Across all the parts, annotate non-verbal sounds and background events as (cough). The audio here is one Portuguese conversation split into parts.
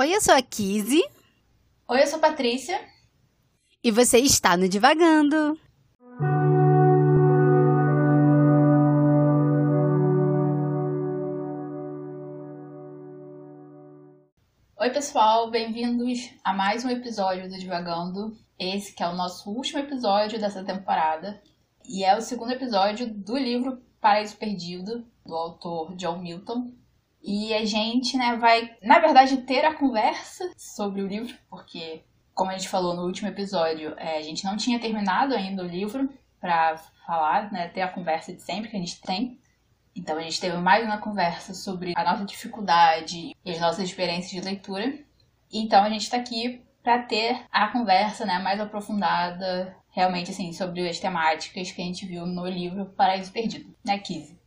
Oi, eu sou a Kizzy. Oi, eu sou a Patrícia. E você está no Divagando. Oi, pessoal, bem-vindos a mais um episódio do Divagando. Esse que é o nosso último episódio dessa temporada. E é o segundo episódio do livro Paraíso Perdido, do autor John Milton. E a gente, né, vai, na verdade, ter a conversa sobre o livro, porque, como a gente falou no último episódio, é, a gente não tinha terminado ainda o livro para falar, né, ter a conversa de sempre que a gente tem. Então a gente teve mais uma conversa sobre a nossa dificuldade e as nossas experiências de leitura. Então a gente está aqui para ter a conversa, né, mais aprofundada, realmente assim, sobre as temáticas que a gente viu no livro Paraíso Perdido, né, Kizzy?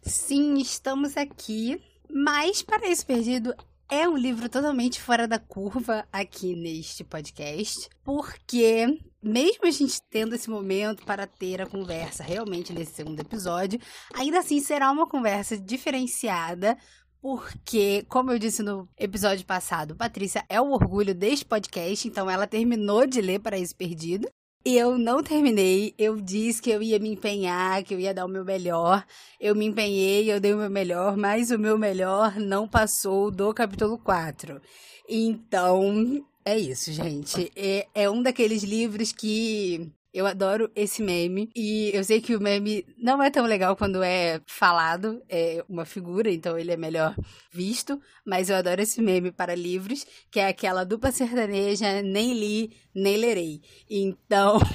Sim, estamos aqui mas Paraíso Perdido é um livro totalmente fora da curva aqui neste podcast, porque mesmo a gente tendo esse momento para ter a conversa realmente nesse segundo episódio, ainda assim será uma conversa diferenciada, porque, como eu disse no episódio passado, Patrícia é o orgulho deste podcast, então ela terminou de ler Paraíso Perdido. Eu não terminei, eu disse que eu ia me empenhar, que eu ia dar o meu melhor. Eu me empenhei, eu dei o meu melhor, mas o meu melhor não passou do capítulo 4. Então, é isso, gente. É, é um daqueles livros que eu adoro esse meme. E eu sei que o meme não é tão legal quando é falado, é uma figura, então ele é melhor visto. Mas eu adoro esse meme para livros, que é aquela dupla sertaneja, nem li, nem lerei. Então. (laughs)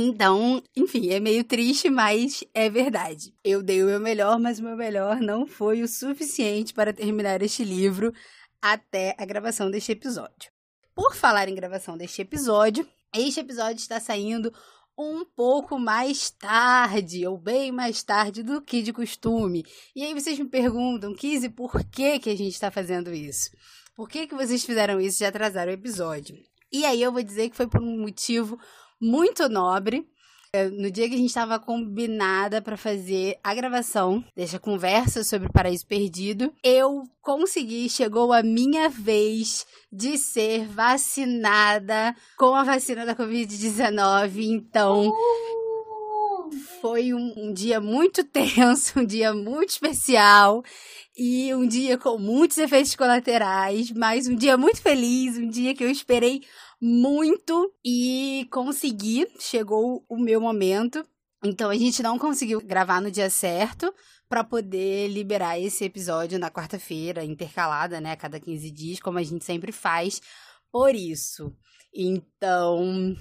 Então, enfim, é meio triste, mas é verdade. Eu dei o meu melhor, mas o meu melhor não foi o suficiente para terminar este livro até a gravação deste episódio. Por falar em gravação deste episódio, este episódio está saindo um pouco mais tarde, ou bem mais tarde do que de costume. E aí vocês me perguntam, Kizzy, por que, que a gente está fazendo isso? Por que, que vocês fizeram isso de atrasar o episódio? E aí eu vou dizer que foi por um motivo muito nobre. É, no dia que a gente estava combinada para fazer a gravação dessa conversa sobre o Paraíso Perdido, eu consegui, chegou a minha vez de ser vacinada com a vacina da Covid-19. Então. Foi um, um dia muito (laughs) tenso, um dia muito especial e um dia com muitos efeitos colaterais, mas um dia muito feliz, um dia que eu esperei muito e consegui. Chegou o meu momento. Então a gente não conseguiu gravar no dia certo para poder liberar esse episódio na quarta-feira, intercalada, né, a cada 15 dias, como a gente sempre faz. Por isso. Então,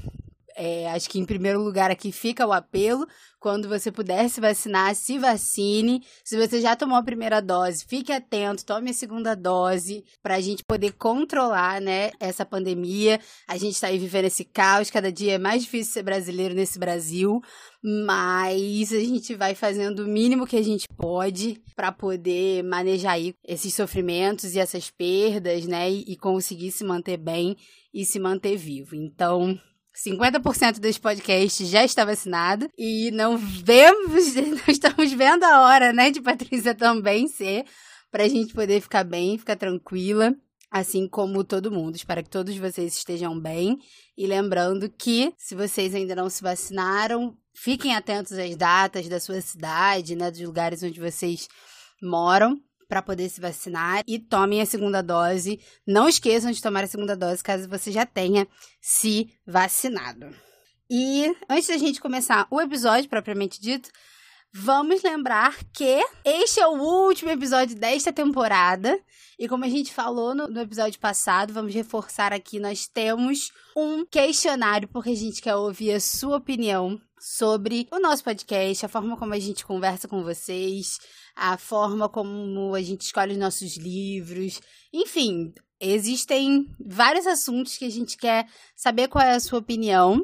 é, acho que em primeiro lugar aqui fica o apelo. Quando você puder se vacinar, se vacine. Se você já tomou a primeira dose, fique atento, tome a segunda dose para a gente poder controlar, né, essa pandemia. A gente está aí vivendo esse caos, cada dia é mais difícil ser brasileiro nesse Brasil, mas a gente vai fazendo o mínimo que a gente pode para poder manejar aí esses sofrimentos e essas perdas, né, e, e conseguir se manter bem e se manter vivo. Então, 50% desse podcast já está vacinado e não vemos, (laughs) não estamos vendo a hora, né, de Patrícia também ser, para a gente poder ficar bem, ficar tranquila, assim como todo mundo. Espero que todos vocês estejam bem e lembrando que se vocês ainda não se vacinaram, fiquem atentos às datas da sua cidade, né, dos lugares onde vocês moram para poder se vacinar e tomem a segunda dose. Não esqueçam de tomar a segunda dose caso você já tenha se vacinado. E antes da gente começar o episódio propriamente dito, vamos lembrar que este é o último episódio desta temporada. E como a gente falou no, no, episódio passado, vamos reforçar aqui: nós temos um questionário, porque a gente quer ouvir a sua opinião sobre o nosso podcast, a forma como a gente conversa com vocês, a forma como a gente escolhe os nossos livros. Enfim, existem vários assuntos que a gente quer saber qual é a sua opinião.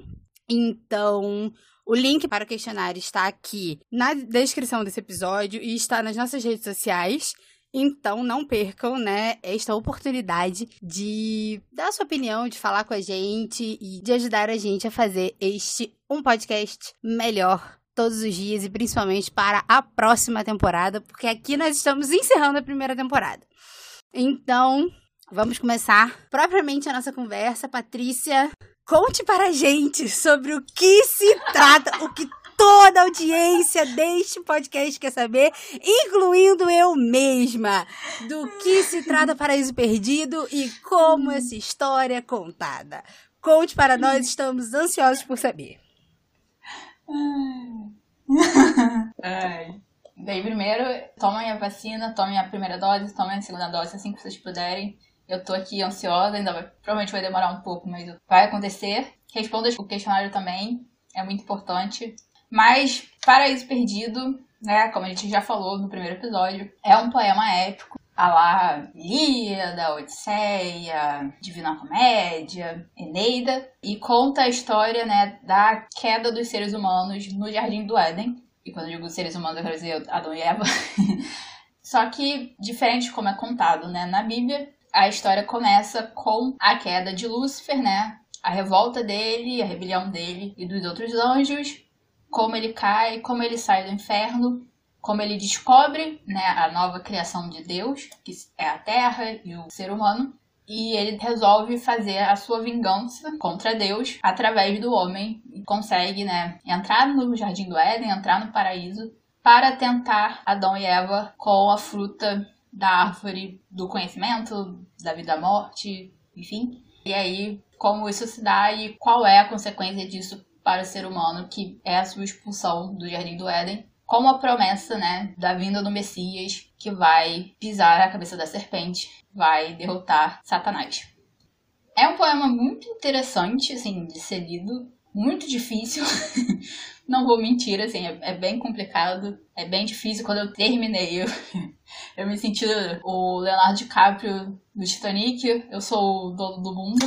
Então, o link para o questionário está aqui na descrição desse episódio e está nas nossas redes sociais. Então, não percam, né, esta oportunidade de dar sua opinião, de falar com a gente e de ajudar a gente a fazer este um podcast melhor todos os dias e principalmente para a próxima temporada, porque aqui nós estamos encerrando a primeira temporada. Então, vamos começar propriamente a nossa conversa. Patrícia, conte para a gente sobre o que se trata, o que toda a audiência deste podcast quer saber, incluindo eu mesma, do que se trata Paraíso Perdido e como essa história é contada. Conte para nós, estamos ansiosos por saber. (laughs) Ai. Bem, primeiro, tomem a vacina, tomem a primeira dose, tomem a segunda dose assim que vocês puderem. Eu tô aqui ansiosa, ainda vai, provavelmente vai demorar um pouco, mas vai acontecer. Responda o questionário também, é muito importante. Mas Paraíso Perdido, né, como a gente já falou no primeiro episódio, é um poema épico. A lá Ilíada, Odisseia, Divina Comédia, Eneida, e conta a história né, da queda dos seres humanos no Jardim do Éden. E quando eu digo seres humanos, eu quero dizer Adão e Eva. (laughs) Só que, diferente de como é contado né, na Bíblia, a história começa com a queda de Lúcifer, né? A revolta dele, a rebelião dele e dos outros anjos, como ele cai, como ele sai do inferno, como ele descobre né, a nova criação de Deus, que é a Terra e o ser humano, e ele resolve fazer a sua vingança contra Deus através do homem e consegue né, entrar no Jardim do Éden, entrar no paraíso, para tentar Adão e Eva com a fruta da árvore do conhecimento, da vida da morte, enfim. E aí, como isso se dá e qual é a consequência disso para o ser humano, que é a sua expulsão do Jardim do Éden, com a promessa, né, da vinda do Messias, que vai pisar a cabeça da serpente, vai derrotar Satanás. É um poema muito interessante, assim, de ser lido, muito difícil. (laughs) Não vou mentir, assim, é, é, bem complicado, é bem difícil. Quando eu terminei, eu, (laughs) eu me senti o Leonardo DiCaprio do Titanic, eu sou o dono do mundo.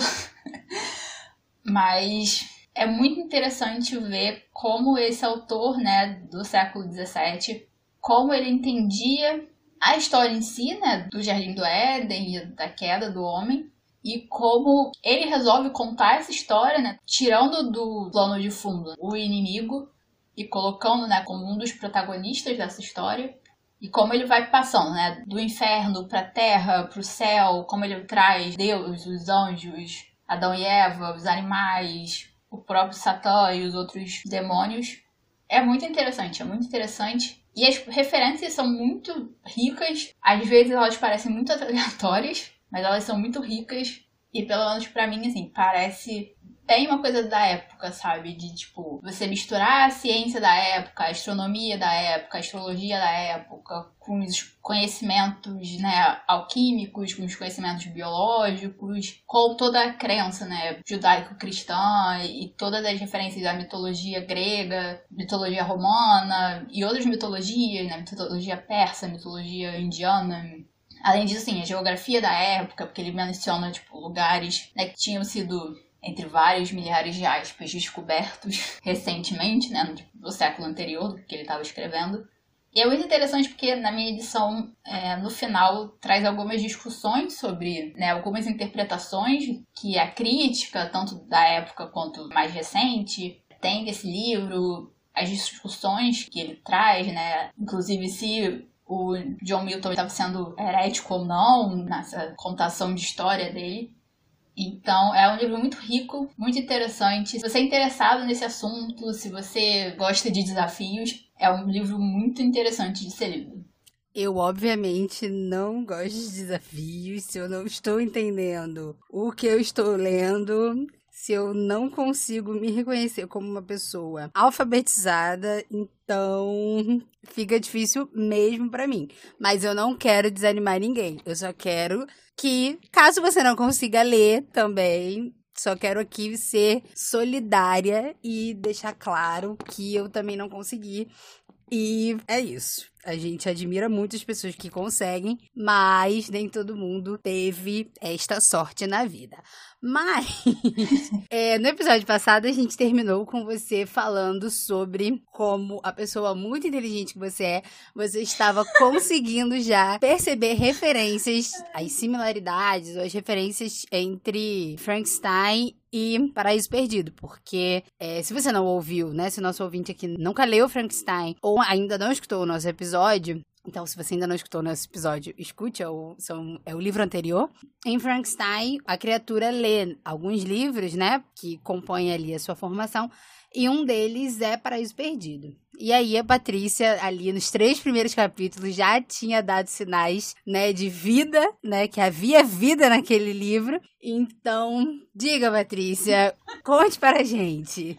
(laughs) Mas é muito interessante ver como esse autor, né, do século XVII, como ele entendia a história em si, né, do Jardim do Éden e da queda do homem, e como ele resolve contar essa história, né, tirando do plano de fundo o inimigo e colocando, né, como um dos protagonistas dessa história, e como ele vai passando, né, do inferno para a terra, para o céu, como ele traz Deus, os anjos, Adão e Eva, os animais, o próprio Satã e os outros demônios. É muito interessante, é muito interessante. E as referências são muito ricas. Às vezes elas parecem muito (laughs) aleatórias, mas elas são muito ricas. E pelo menos para mim, assim, parece tem uma coisa da época, sabe? De tipo, você misturar a ciência da época, a astronomia da época, a astrologia da época, com os conhecimentos, né, alquímicos, com os conhecimentos biológicos, com toda a crença, né, judaico-cristã e todas as referências da mitologia grega, mitologia romana e outras mitologias, né, mitologia persa, mitologia indiana, Além disso, sim, a geografia da época, porque ele menciona, tipo, lugares né, que tinham sido entre vários milhares de aspas descobertos (laughs) recentemente, né, no século anterior do que ele estava escrevendo. E é muito interessante porque na minha edição, é, no final, traz algumas discussões sobre né, algumas interpretações que a crítica, tanto da época quanto mais recente, tem desse livro, as discussões que ele traz, né? Inclusive se o John Milton estava sendo herético ou não nessa contação de história dele. Então, é um livro muito rico, muito interessante. Se você é interessado nesse assunto, se você gosta de desafios, é um livro muito interessante de ser lido. Eu, obviamente, não gosto de desafios. Se eu não estou entendendo o que eu estou lendo, se eu não consigo me reconhecer como uma pessoa alfabetizada, então fica difícil mesmo para mim. Mas eu não quero desanimar ninguém. Eu só quero que, caso você não consiga ler também, só quero aqui ser solidária e deixar claro que eu também não consegui. E é isso. A gente admira muito as pessoas que conseguem, mas nem todo mundo teve esta sorte na vida. Mas (laughs) é, no episódio passado a gente terminou com você falando sobre como a pessoa muito inteligente que você é, você estava (laughs) conseguindo já perceber referências, as similaridades ou as referências entre Frankenstein e Paraíso Perdido, porque é, se você não ouviu, né, se nosso ouvinte aqui nunca leu Frankenstein ou ainda não escutou o nosso episódio, Então, se você ainda não escutou nesse episódio, escute, é o, são, é o livro anterior. Em Frankenstein, a criatura lê alguns livros, né, que compõem ali a sua formação, e um deles é Paraíso Perdido. E aí a Patrícia, ali nos três primeiros capítulos, já tinha dado sinais, né, de vida, né, que havia vida naquele livro. Então, diga, Patrícia, conte para a gente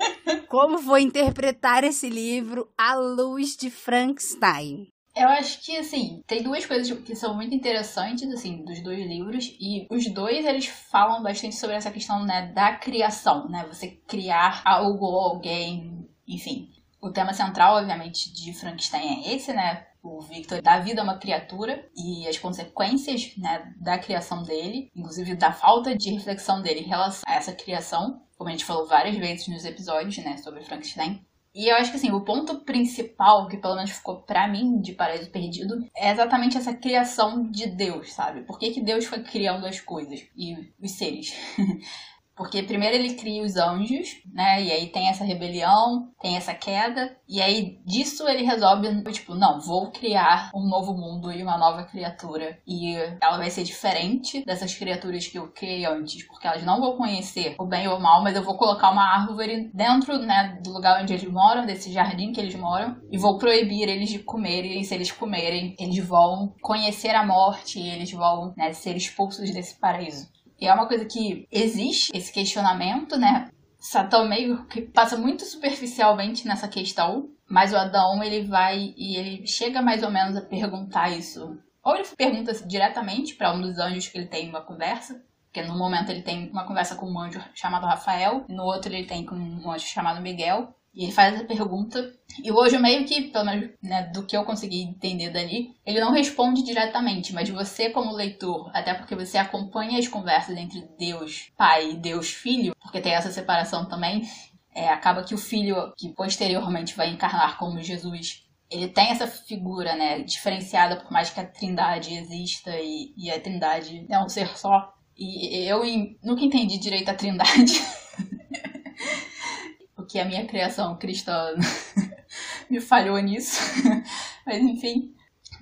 como foi interpretar esse livro à luz de Frankenstein. Eu acho que, assim, tem duas coisas que são muito interessantes, assim, dos dois livros. E os dois, eles falam bastante sobre essa questão, né, da criação, né? Você criar algo ou alguém, enfim. O tema central, obviamente, de Frankenstein é esse, né? O Victor dá vida a uma criatura e as consequências, né, da criação dele, inclusive da falta de reflexão dele em relação a essa criação, como a gente falou várias vezes nos episódios, né, sobre Frankenstein, e eu acho que assim, o ponto principal, que pelo menos ficou para mim de Paraíso Perdido, é exatamente essa criação de Deus, sabe? Por que, que Deus foi criando as coisas e os seres? (laughs) Porque primeiro ele cria os anjos, né? E aí tem essa rebelião, tem essa queda. E aí disso ele resolve, tipo, não, vou criar um novo mundo e uma nova criatura. E ela vai ser diferente dessas criaturas que eu criei antes. Porque elas não vão conhecer o bem ou o mal, mas eu vou colocar uma árvore dentro, né, do lugar onde eles moram, desse jardim que eles moram. E vou proibir eles de comerem. E se eles comerem, eles vão conhecer a morte. Eles vão, né, ser expulsos desse paraíso. E é uma coisa que existe esse questionamento, né? Satã meio que passa muito superficialmente nessa questão, mas o Adão ele vai e ele chega mais ou menos a perguntar isso. Ou ele pergunta diretamente para um dos anjos que ele tem uma conversa, porque no momento ele tem uma conversa com um anjo chamado Rafael, no outro ele tem com um anjo chamado Miguel. E ele faz essa pergunta. E o Ojo meio que, pelo menos né, do que eu consegui entender dali, ele não responde diretamente, mas você como leitor, até porque você acompanha as conversas entre Deus Pai e Deus Filho, porque tem essa separação também, é, acaba que o filho, que posteriormente vai encarnar como Jesus, ele tem essa figura, né, diferenciada por mais que a trindade exista e, e a trindade é um ser só. E eu nunca entendi direito a trindade. (laughs) que a minha criação cristã (laughs) me falhou nisso. (laughs) Mas enfim,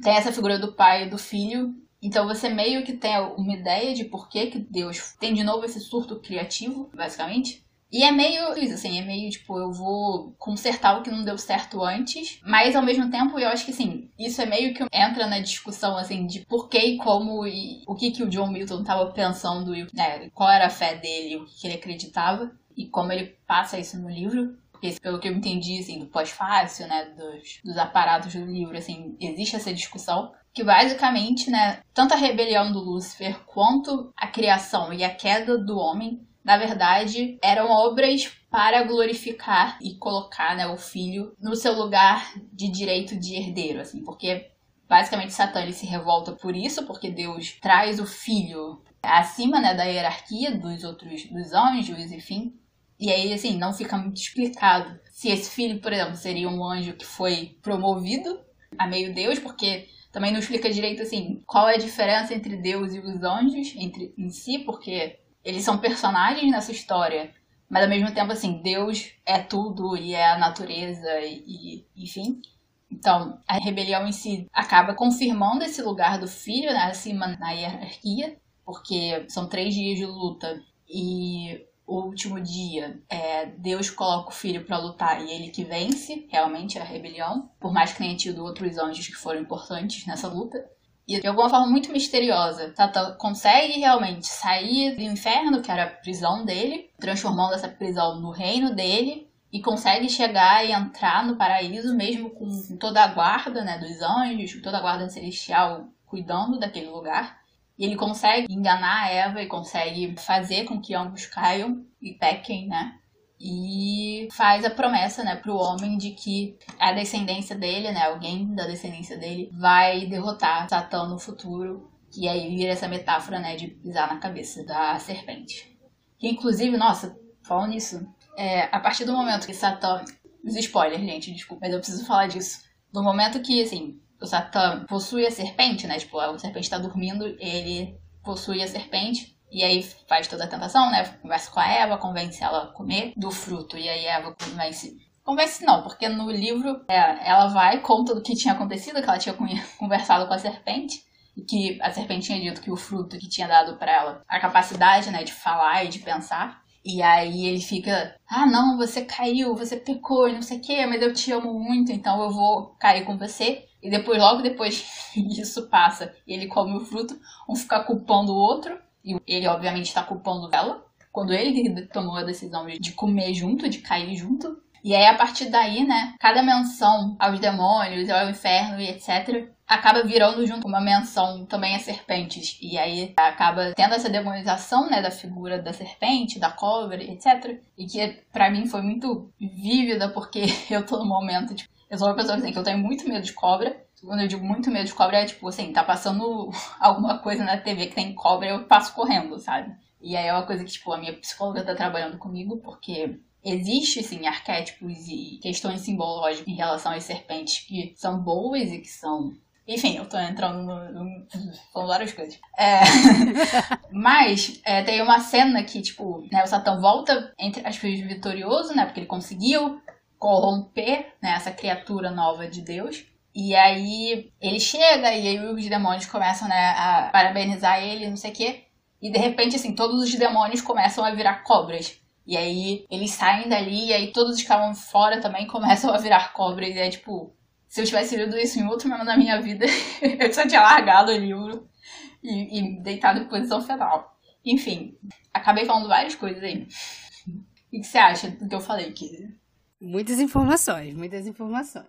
tem essa figura do pai e do filho. Então você meio que tem uma ideia de por que, que Deus tem de novo esse surto criativo, basicamente. E é meio isso, assim, é meio tipo, eu vou consertar o que não deu certo antes, mas ao mesmo tempo eu acho que assim, isso é meio que entra na discussão assim de por que e como e o que que o John Milton estava pensando e né, qual era a fé dele, o que ele acreditava e como ele passa isso no livro. Porque, pelo que eu entendi, assim, do pós-fácil, né, dos, dos aparatos do livro, assim, existe essa discussão. Que basicamente, né, tanto a rebelião do Lúcifer quanto a criação e a queda do homem, na verdade, eram obras para glorificar e colocar né, o filho no seu lugar de direito de herdeiro, assim, porque basicamente Satã ele se revolta por isso, porque Deus traz o filho acima né, da hierarquia dos outros dos anjos, enfim, e aí, assim, não fica muito explicado se esse filho, por exemplo, seria um anjo que foi promovido a meio Deus, porque também não explica direito, assim, qual é a diferença entre Deus e os anjos entre, em si, porque eles são personagens nessa história, mas ao mesmo tempo, assim, Deus é tudo e é a natureza e, e enfim. Então, a rebelião em si acaba confirmando esse lugar do filho né, acima na hierarquia, porque são três dias de luta e o último dia, é, Deus coloca o filho para lutar e ele que vence realmente a rebelião, por mais que tenha tido outros anjos que foram importantes nessa luta. E de alguma forma muito misteriosa, Satã consegue realmente sair do inferno, que era a prisão dele, transformando essa prisão no reino dele, e consegue chegar e entrar no paraíso mesmo com toda a guarda né, dos anjos, toda a guarda celestial cuidando daquele lugar. E ele consegue enganar a Eva e consegue fazer com que ambos caiam e pequem, né? E faz a promessa, né, pro homem de que a descendência dele, né, alguém da descendência dele, vai derrotar Satã no futuro. E aí vira essa metáfora, né, de pisar na cabeça da serpente. Que inclusive, nossa, falando nisso, é, a partir do momento que Satã. Os spoilers, gente, desculpa, mas eu preciso falar disso. Do momento que, assim, o Satã possui a serpente, né? Tipo, a serpente tá dormindo, ele possui a serpente. E aí faz toda a tentação, né? Conversa com a Eva, convence ela a comer do fruto. E aí a Eva convence Convence não, porque no livro é, ela vai, conta do que tinha acontecido, que ela tinha (laughs) conversado com a serpente, e que a serpente tinha dito que o fruto que tinha dado para ela a capacidade, né, de falar e de pensar. E aí ele fica, ah não, você caiu, você pecou e não sei o que, mas eu te amo muito, então eu vou cair com você. E depois, logo depois (laughs) isso passa ele come o fruto, um fica culpando o outro, e ele obviamente está culpando ela, quando ele tomou a decisão de comer junto, de cair junto. E aí, a partir daí, né, cada menção aos demônios, ao inferno e etc., acaba virando junto uma menção também a serpentes. E aí acaba tendo essa demonização, né, da figura da serpente, da cobra, etc. E que para mim foi muito vívida, porque (laughs) eu tô no momento, tipo, eu sou uma pessoa assim, que eu tenho muito medo de cobra. Quando eu digo muito medo de cobra, é tipo assim, tá passando (laughs) alguma coisa na TV que tem cobra, eu passo correndo, sabe? E aí é uma coisa que, tipo, a minha psicóloga tá trabalhando comigo, porque existe sim arquétipos e questões simbológicas em relação às serpentes que são boas e que são enfim, eu tô entrando no. no falando várias coisas. É, (laughs) mas é, tem uma cena que, tipo, né, o Satã volta, entre aspas, vitorioso, né? Porque ele conseguiu corromper né, essa criatura nova de Deus. E aí ele chega e aí os demônios começam né, a parabenizar ele, não sei o quê. E de repente, assim, todos os demônios começam a virar cobras. E aí eles saem dali, e aí todos os que estavam fora também começam a virar cobras. E é tipo, se eu tivesse lido isso em outro momento da minha vida, (laughs) eu só tinha largado o livro e, e deitado em posição fetal. Enfim, acabei falando várias coisas aí. O que você acha do que eu falei, Kizzy? Muitas informações, muitas informações.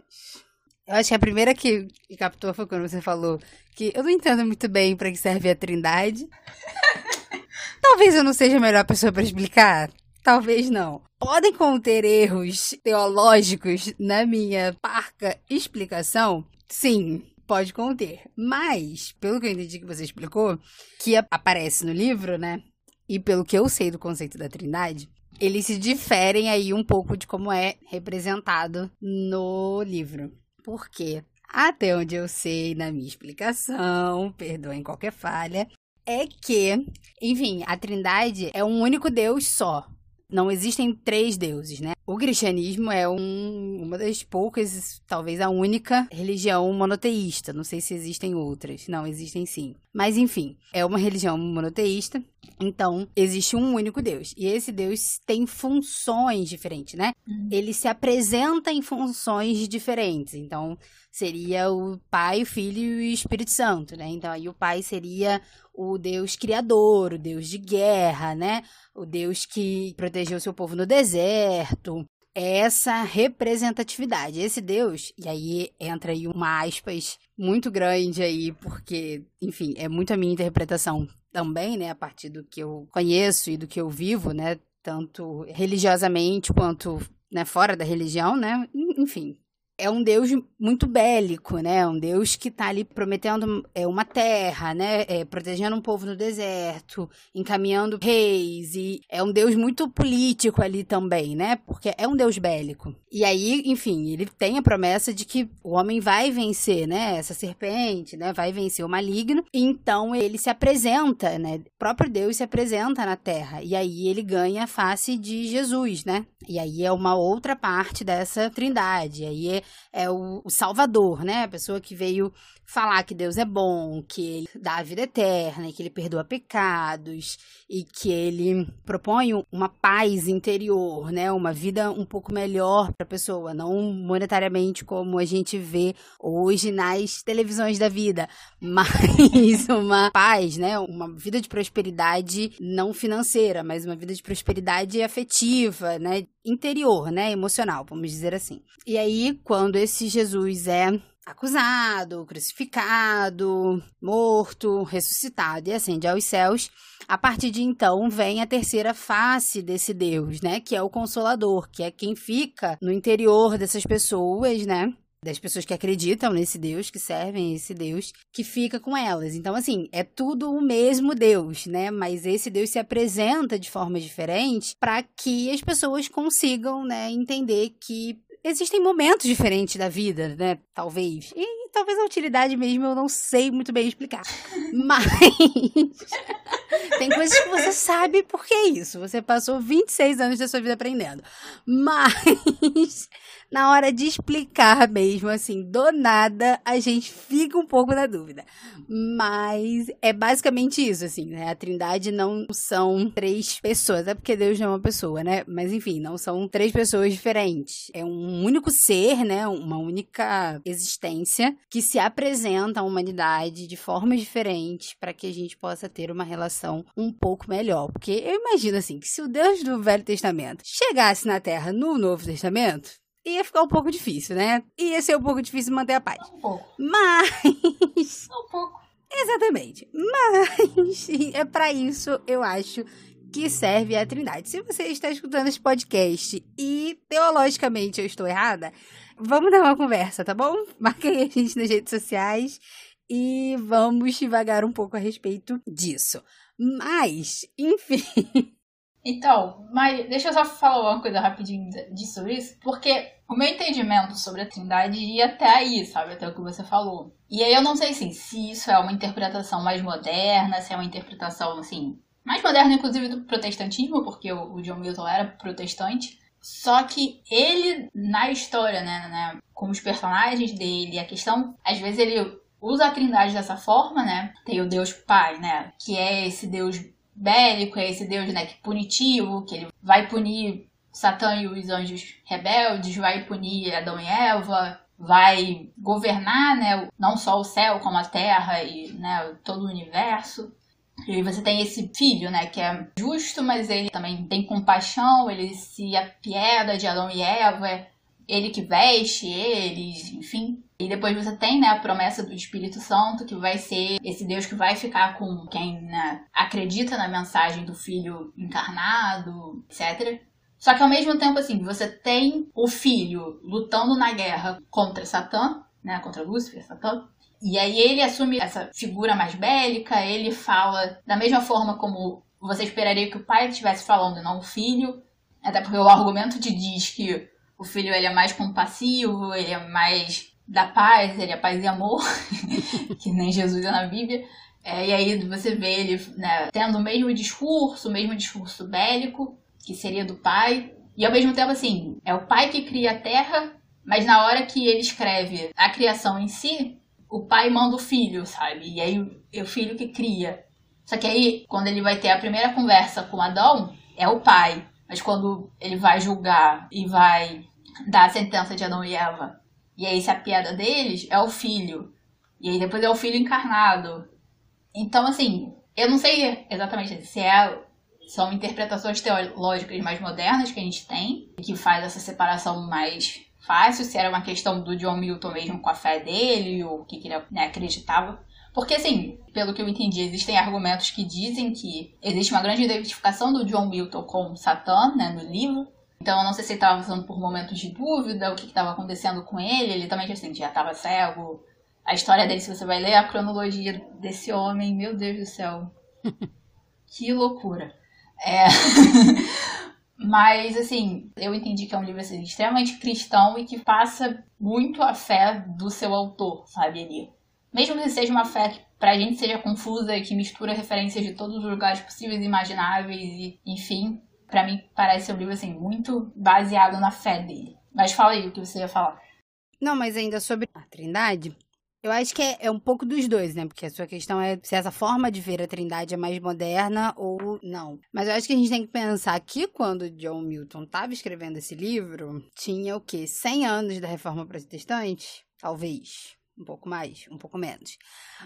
Eu acho que a primeira que, que captou foi quando você falou que eu não entendo muito bem para que serve a Trindade. (laughs) Talvez eu não seja a melhor pessoa para explicar. Talvez não. Podem conter erros teológicos na minha parca explicação? Sim, pode conter. Mas, pelo que eu entendi que você explicou, que aparece no livro, né? E pelo que eu sei do conceito da Trindade, eles se diferem aí um pouco de como é representado no livro. Por quê? Até onde eu sei na minha explicação, perdoem qualquer falha, é que, enfim, a Trindade é um único Deus só não existem três deuses, né? O cristianismo é um, uma das poucas, talvez a única religião monoteísta. Não sei se existem outras. Não, existem sim. Mas enfim, é uma religião monoteísta. Então, existe um único Deus. E esse Deus tem funções diferentes, né? Uhum. Ele se apresenta em funções diferentes. Então, seria o Pai, o Filho e o Espírito Santo, né? Então, aí o Pai seria o Deus criador, o Deus de guerra, né? O Deus que protegeu seu povo no deserto. Essa representatividade, esse Deus, e aí entra aí uma aspas muito grande aí, porque, enfim, é muito a minha interpretação também, né, a partir do que eu conheço e do que eu vivo, né, tanto religiosamente quanto né, fora da religião, né, enfim, é um Deus muito bélico, né? Um Deus que está ali prometendo é, uma terra, né? É, protegendo um povo no deserto, encaminhando reis. E é um Deus muito político ali também, né? Porque é um Deus bélico. E aí, enfim, ele tem a promessa de que o homem vai vencer, né? Essa serpente, né? Vai vencer o maligno. Então ele se apresenta, né? O próprio Deus se apresenta na terra. E aí ele ganha a face de Jesus, né? E aí é uma outra parte dessa trindade. Aí é é o, o Salvador, né? A pessoa que veio falar que Deus é bom, que ele dá a vida eterna, que ele perdoa pecados e que ele propõe uma paz interior, né? Uma vida um pouco melhor para a pessoa, não monetariamente como a gente vê hoje nas televisões da vida, (laughs) mas uma paz, né? Uma vida de prosperidade não financeira, mas uma vida de prosperidade afetiva, né? Interior, né? Emocional, vamos dizer assim. E aí, quando esse Jesus é acusado, crucificado, morto, ressuscitado e ascende aos céus. A partir de então vem a terceira face desse Deus, né, que é o consolador, que é quem fica no interior dessas pessoas, né? Das pessoas que acreditam nesse Deus, que servem esse Deus, que fica com elas. Então, assim, é tudo o mesmo Deus, né? Mas esse Deus se apresenta de forma diferente para que as pessoas consigam, né, entender que existem momentos diferentes da vida, né? Talvez. E talvez a utilidade mesmo eu não sei muito bem explicar. (laughs) Mas. (laughs) Tem coisas que você sabe por que isso. Você passou 26 anos da sua vida aprendendo. Mas na hora de explicar mesmo, assim, do nada, a gente fica um pouco na dúvida. Mas é basicamente isso, assim, né? A Trindade não são três pessoas, é porque Deus não é uma pessoa, né? Mas enfim, não são três pessoas diferentes. É um único ser, né? Uma única existência que se apresenta à humanidade de formas diferentes para que a gente possa ter uma relação um pouco melhor. Porque eu imagino assim, que se o Deus do Velho Testamento chegasse na Terra no Novo Testamento, ia ficar um pouco difícil, né? Ia ser um pouco difícil manter a paz. Um pouco. Mas. (laughs) Um pouco. Exatamente. Mas (laughs) é para isso, eu acho, que serve a Trindade. Se você está escutando esse podcast e teologicamente eu estou errada, vamos dar uma conversa, tá bom? (laughs) Marquei a gente nas redes sociais e vamos devagar um pouco a respeito disso. Mas, enfim. Então, mas deixa eu só falar uma coisa rapidinho disso isso, porque o meu entendimento sobre a Trindade ia até aí, sabe, até o que você falou. E aí eu não sei assim, se isso é uma interpretação mais moderna, se é uma interpretação assim, mais moderna inclusive do protestantismo, porque o, John Milton era protestante. Só que ele, na história, né, né, com os personagens dele, a questão, às vezes ele usa a trindade dessa forma, né? Tem o Deus Pai, né? Que é esse Deus bélico, é esse Deus, né, que punitivo, que ele vai punir Satã e os anjos rebeldes, vai punir Adão e Eva, vai governar, né, não só o céu como a terra e, né, todo o universo. E você tem esse filho, né, que é justo, mas ele também tem compaixão, ele se apieda de Adão e Eva, ele que veste eles, enfim. E depois você tem, né, a promessa do Espírito Santo, que vai ser esse Deus que vai ficar com quem né, acredita na mensagem do Filho encarnado, etc. Só que ao mesmo tempo, assim, você tem o filho lutando na guerra contra Satã, né, contra Lúcifer, Satã, e aí ele assume essa figura mais bélica, ele fala da mesma forma como você esperaria que o pai estivesse falando, não o filho. Até porque o argumento te diz que o filho ele é mais compassivo, ele é mais da paz, ele é paz e amor, (laughs) que nem Jesus é na Bíblia. É, e aí você vê ele né, tendo o mesmo discurso, o mesmo discurso bélico, que seria do pai. E ao mesmo tempo, assim, é o pai que cria a terra, mas na hora que ele escreve a criação em si, o pai manda o filho, sabe? E aí é o filho que cria. Só que aí, quando ele vai ter a primeira conversa com Adão, é o pai. Mas quando ele vai julgar e vai dar a sentença de Adão e Eva, e aí se a piada deles é o filho. E aí depois é o filho encarnado. Então, assim, eu não sei exatamente se é, são interpretações teológicas mais modernas que a gente tem, que faz essa separação mais fácil, se era uma questão do John Milton mesmo com a fé dele, ou o que, que ele né, acreditava. Porque, assim, pelo que eu entendi, existem argumentos que dizem que existe uma grande identificação do John Milton com Satã, né, no livro. Então, eu não sei se ele estava passando por momentos de dúvida, o que estava acontecendo com ele. Ele também, assim, já estava cego. A história dele, se você vai ler a cronologia desse homem, meu Deus do céu. (laughs) que loucura. É... (laughs) Mas, assim, eu entendi que é um livro assim, extremamente cristão e que passa muito a fé do seu autor, sabe, ali. Mesmo que seja uma fé que pra gente seja confusa que mistura referências de todos os lugares possíveis e imagináveis e, enfim, para mim parece um livro, assim, muito baseado na fé dele. Mas fala aí o que você ia falar. Não, mas ainda sobre a Trindade, eu acho que é, é, um pouco dos dois, né? Porque a sua questão é se essa forma de ver a Trindade é mais moderna ou não. Mas eu acho que a gente tem que pensar que quando John Milton estava escrevendo esse livro, tinha o quê? 100 anos da Reforma Protestante? Talvez um pouco mais, um pouco menos.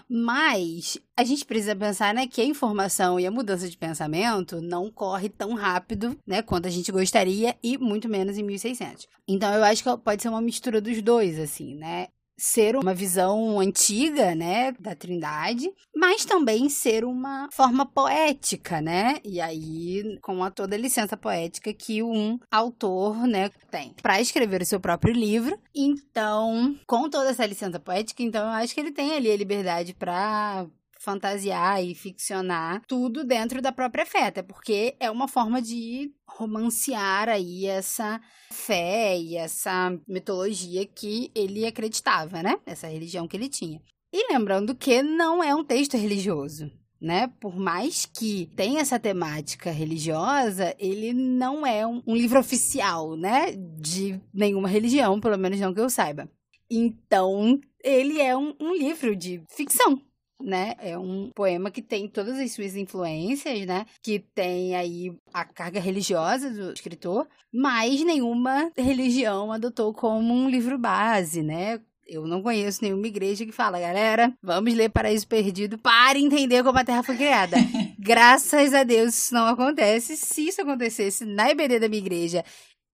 Mas a gente precisa pensar, né, que a informação e a mudança de pensamento não corre tão rápido, né, quanto a gente gostaria e muito menos em 1600. Então eu acho que pode ser uma mistura dos dois, assim, né? Ser uma visão antiga, né, da Trindade, mas também ser uma forma poética, né? E aí com a toda a licença poética que um autor, né, tem para escrever o seu próprio livro. Então, com toda essa licença poética, então eu acho que ele tem ali a liberdade para fantasiar e ficcionar tudo dentro da própria fé, até porque é uma forma de romancear aí essa fé e essa mitologia que ele acreditava, né? Essa religião que ele tinha. E lembrando que não é um texto religioso. né? Por mais que tenha essa temática religiosa, ele não é um, um livro oficial, né? De nenhuma religião, pelo menos não que eu saiba. Então, ele é um, um livro de ficção, né? É um poema que tem todas as suas influências, né? Que tem aí a carga religiosa do escritor, mas nenhuma religião adotou como um livro base, né? Eu não conheço nenhuma igreja que fala, galera, vamos ler Paraíso Perdido para entender como a Terra foi criada. (laughs) Graças a Deus isso não acontece. Se isso acontecesse na IBD da minha igreja,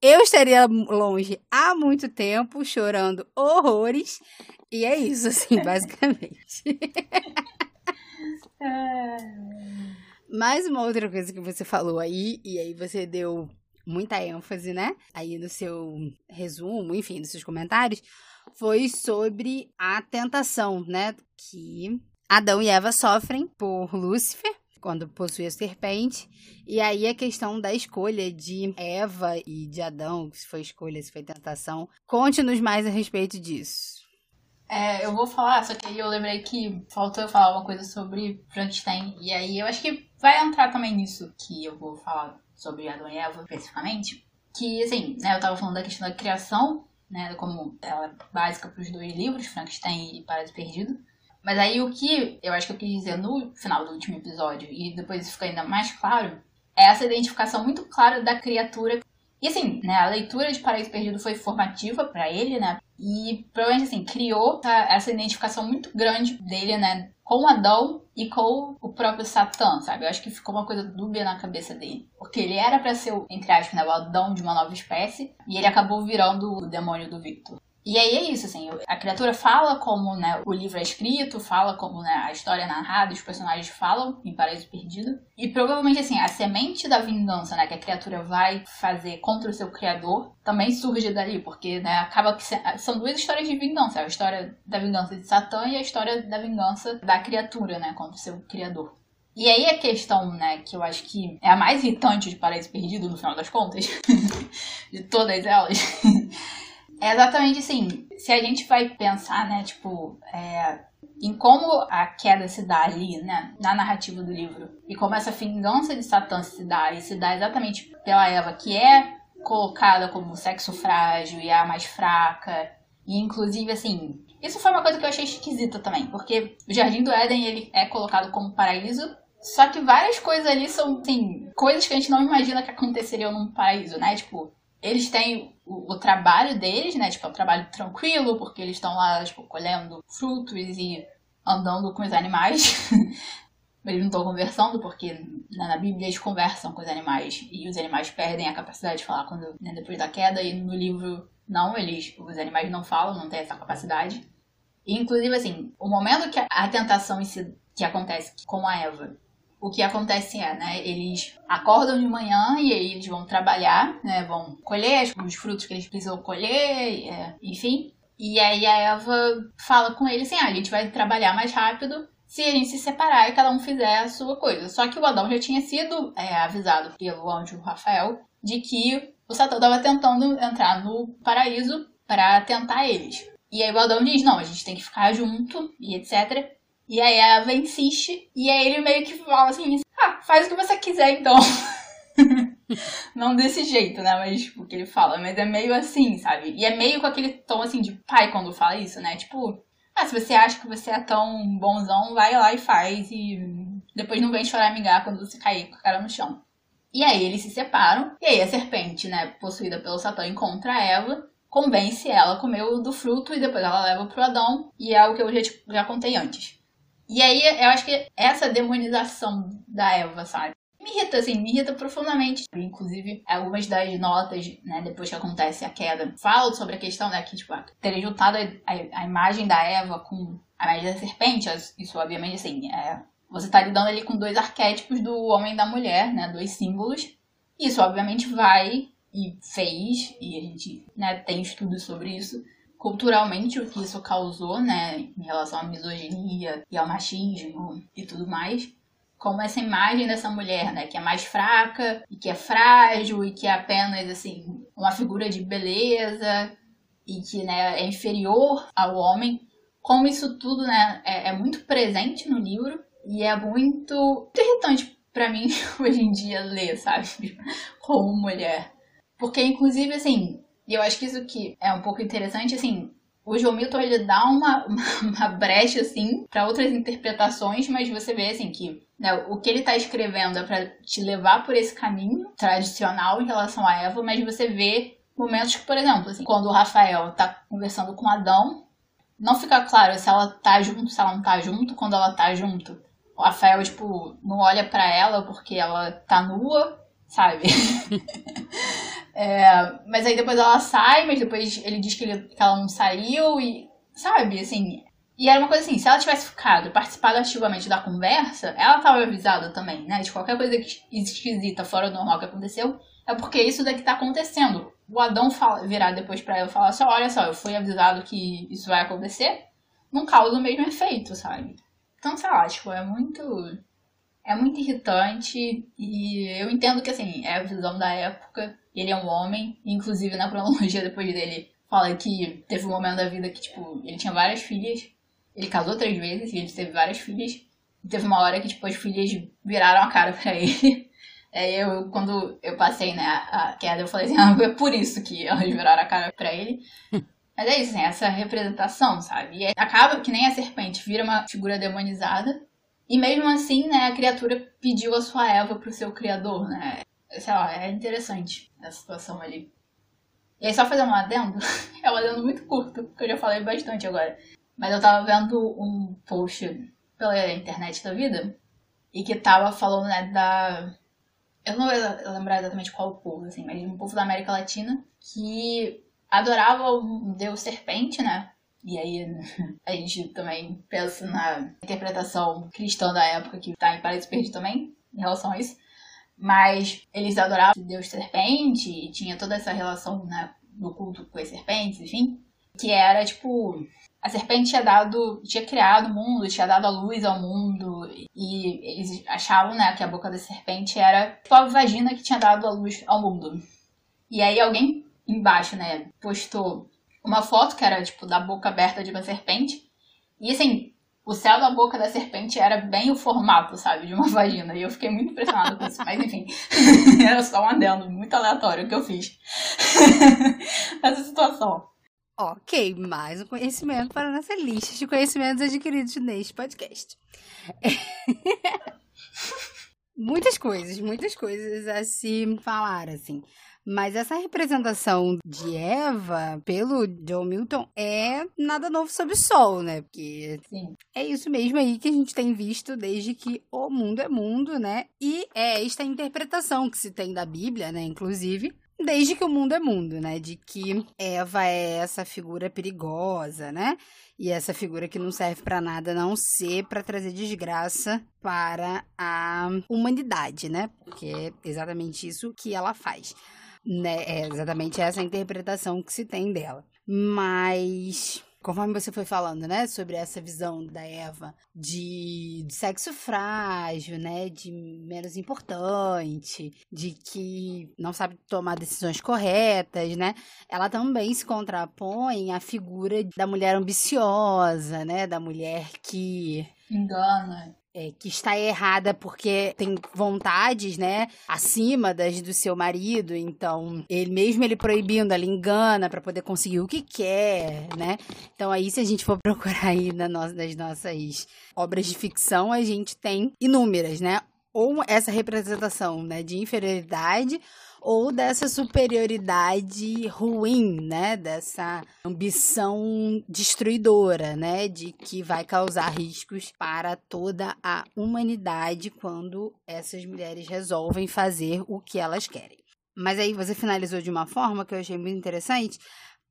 eu estaria longe há muito tempo, chorando horrores. E é isso, assim, (laughs) basicamente. (laughs) Mais uma outra coisa que você falou aí, e aí você deu muita ênfase, né? Aí no seu resumo, enfim, nos seus comentários, foi sobre a tentação, né? Que Adão e Eva sofrem por Lúcifer quando possui a serpente. E aí a questão da escolha de Eva e de Adão, se foi escolha, se foi tentação. Conte-nos mais a respeito disso. É, eu vou falar, só que aí eu lembrei que faltou eu falar uma coisa sobre Frankenstein. E aí eu acho que vai entrar também nisso que eu vou falar sobre Adão e Eva, especificamente. Que, assim, né, eu tava falando da questão da criação né? Como ela é básica para os dois livros, Frankenstein e Paraíso Perdido. Mas aí o que eu acho que eu quis dizer no final do último episódio, e depois fica ainda mais claro, é essa identificação muito clara da criatura. E assim, né, a leitura de Paraíso Perdido foi formativa para ele, né? E provavelmente assim, criou essa identificação muito grande dele, né, com Adão e com o próprio Satã, sabe? Eu acho que ficou uma coisa dúbia na cabeça dele. Porque ele era para ser, entre aspas, né, o Adão de uma nova espécie, e ele acabou virando o demônio do Victor. E aí é isso, assim, a criatura fala como né, o livro é escrito, fala como né, a história é narrada, os personagens falam em Paraíso Perdido. E provavelmente, assim, a semente da vingança né, que a criatura vai fazer contra o seu criador também surge dali, porque né, acaba que são duas histórias de vingança, a história da vingança de Satã e a história da vingança da criatura, né, contra o seu criador. E aí a questão, né, que eu acho que é a mais irritante de Paraíso Perdido, no final das contas, (laughs) de todas elas, (laughs) é exatamente assim, se a gente vai pensar, né, tipo, é, em como a queda se dá ali, né, na narrativa do livro, e como essa vingança de Satã se dá, e se dá exatamente pela Eva, que é colocada como sexo frágil e a mais fraca, e inclusive, assim, isso foi uma coisa que eu achei esquisita também, porque o Jardim do Éden, ele é colocado como paraíso, só que várias coisas ali são, assim, coisas que a gente não imagina que aconteceriam num paraíso, né, tipo, eles têm o, o, trabalho deles, né? Tipo, é um trabalho tranquilo, porque eles estão lá, tipo, colhendo frutos e andando com os animais. (laughs) eles não estão conversando, porque na Bíblia eles conversam com os animais e os animais perdem a capacidade de falar quando, né, depois da queda, e no livro não, eles, os animais não falam, não têm essa capacidade. E, inclusive, assim, o momento que a tentação em si, que acontece com a Eva o que acontece é, né, eles acordam de manhã e aí eles vão trabalhar, né, vão colher os frutos que eles precisam colher, é, enfim. E aí a Eva fala com ele assim, ah, a gente vai trabalhar mais rápido se a gente se separar e cada um fizer a sua coisa. Só que o Adão já tinha sido é, avisado pelo anjo Rafael de que o Satã estava tentando entrar no paraíso para tentar eles. E aí o Adão diz, não, a gente tem que ficar junto e etc. E aí a insiste, e aí ele meio que fala assim, ah, faz o que você quiser então. (laughs) Não desse jeito, né? Mas o que ele fala, mas é meio assim, sabe? E é meio com aquele tom assim de pai quando fala isso, né? Tipo, ah, se você acha que você é tão bonzão, vai lá e faz e depois não vem chorar e migar quando você cair com a cara no chão. E aí eles se separam, e aí a serpente, né, possuída pelo Satã, encontra a Eva, convence ela a comer do fruto e depois ela leva pro Adão, e é o que eu já, tipo, já contei antes. E aí eu acho que essa demonização da Eva, sabe? Me irrita, assim, me irrita profundamente. Inclusive, algumas das notas, né, depois que acontece a queda, falam sobre a questão, né, que, tipo, terem juntado a, a, a imagem da Eva com a imagem da serpente. Isso, obviamente, assim, é, você tá lidando ali com dois arquétipos do homem e da mulher, né, dois símbolos. Isso, obviamente, vai e fez, e a gente, né, tem estudos sobre isso, culturalmente o que isso causou, né, em relação à misoginia e ao machismo e tudo mais, como essa imagem dessa mulher, né, que é mais fraca e que é frágil e que é apenas assim uma figura de beleza e que né, é inferior ao homem, como isso tudo né, é, é muito presente no livro E é muito, irritante para mim (laughs) hoje em dia ler, sabe? (laughs) Como mulher. Porque, inclusive, assim, eu acho que isso que é um pouco interessante, assim, o João Milton ele dá uma, (laughs) uma, uma brecha, assim, para outras interpretações, mas você vê, assim, que né, o que ele tá escrevendo é para te levar por esse caminho tradicional em relação a Eva, mas você vê momentos que, por exemplo, assim, quando o Rafael tá conversando com Adão, não fica claro se ela tá junto, se ela não tá junto, quando ela tá junto. O Rafael, tipo, não olha para ela porque ela tá nua, sabe? (laughs) é, mas aí depois ela sai, mas depois ele diz que, ele, que ela não saiu e, sabe, assim. E era uma coisa assim, se ela tivesse ficado, participado ativamente da conversa, ela tava avisada também, né? De qualquer coisa esquisita fora do normal que aconteceu, é porque isso daqui tá acontecendo. O Adão fala, virar depois para ela e falar assim, olha só, eu fui avisado que isso vai acontecer, não causa o mesmo efeito, sabe? Então, sei lá, tipo, é muito. É muito irritante e eu entendo que, assim, é a visão da época. Ele é um homem, inclusive na cronologia (laughs) depois dele fala que teve um momento da vida que, tipo, ele tinha várias filhas. Ele casou três vezes e ele teve várias filhas. E teve uma hora que, tipo, as filhas viraram a cara (laughs) pra ele. É, eu, quando eu passei, né, a queda, eu falei assim, (laughs) ah, é por isso que elas viraram a cara pra ele. Mas é isso, assim, essa representação, sabe? E acaba que nem a serpente vira uma figura demonizada. E mesmo assim, né, a criatura pediu a sua Eva pro seu criador, né? Sei lá, é interessante essa situação ali. E aí, só fazer um adendo, (laughs) é um adendo muito curto, que eu já falei bastante agora. Mas eu tava vendo um post pela internet da vida, e que tava falando, né, da... Eu não vou lembrar exatamente qual povo, assim, mas um povo da América Latina, que adorava o deus serpente, né? E aí (laughs) a gente também pensa na interpretação cristã da época que tá em Paraíso Perdido também, em relação a isso. Mas eles adoravam o deus serpente e tinha toda essa relação né, no culto com as serpentes, enfim. Que era tipo. A serpente tinha dado. tinha criado o mundo, tinha dado a luz ao mundo. E eles achavam, né, que a boca da serpente era tipo a vagina que tinha dado a luz ao mundo. E aí alguém embaixo, né, postou uma foto que era, tipo, da boca aberta de uma serpente. E, assim, o céu da boca da serpente era bem o formato, sabe, de uma (laughs) vagina. E eu fiquei muito impressionada com isso. Mas, enfim, (laughs) era só um adendo muito aleatório que eu fiz. (laughs) Essa situação. Ok, mais um conhecimento para a nossa lista de conhecimentos adquiridos neste podcast. muitas coisas, muitas coisas a se falar, assim. Mas essa representação de Eva pelo John Milton é nada novo sob o sol, né? Porque Sim. é isso mesmo aí que a gente tem visto desde que o mundo é mundo, né? E é esta interpretação que se tem da Bíblia, né? Inclusive, desde que o mundo é mundo, né? De que Eva é essa figura perigosa, né? E essa figura que não serve para nada, não ser para trazer desgraça para a humanidade, né? Porque é exatamente isso que ela faz. Né? É exatamente essa interpretação que se tem dela. Mas conforme você foi falando, né, sobre essa visão da Eva de, de, sexo frágil, né, de menos importante, de que não sabe tomar decisões corretas, né, ela também se contrapõe à figura da mulher ambiciosa, né, da mulher que engana é, que está errada porque tem vontades, né, acima das do seu marido, então, ele mesmo ele proibindo, ela engana para poder conseguir o que quer, né? Então aí se a gente for (laughs) procurar aí na nossa, nas nossas obras de ficção, a gente tem inúmeras, né? Ou essa representação, né, de inferioridade ou dessa superioridade ruim, né? Dessa ambição destruidora, né? De que vai causar riscos para toda a humanidade quando essas mulheres resolvem fazer o que elas querem. Mas aí você finalizou de uma forma que eu achei muito interessante,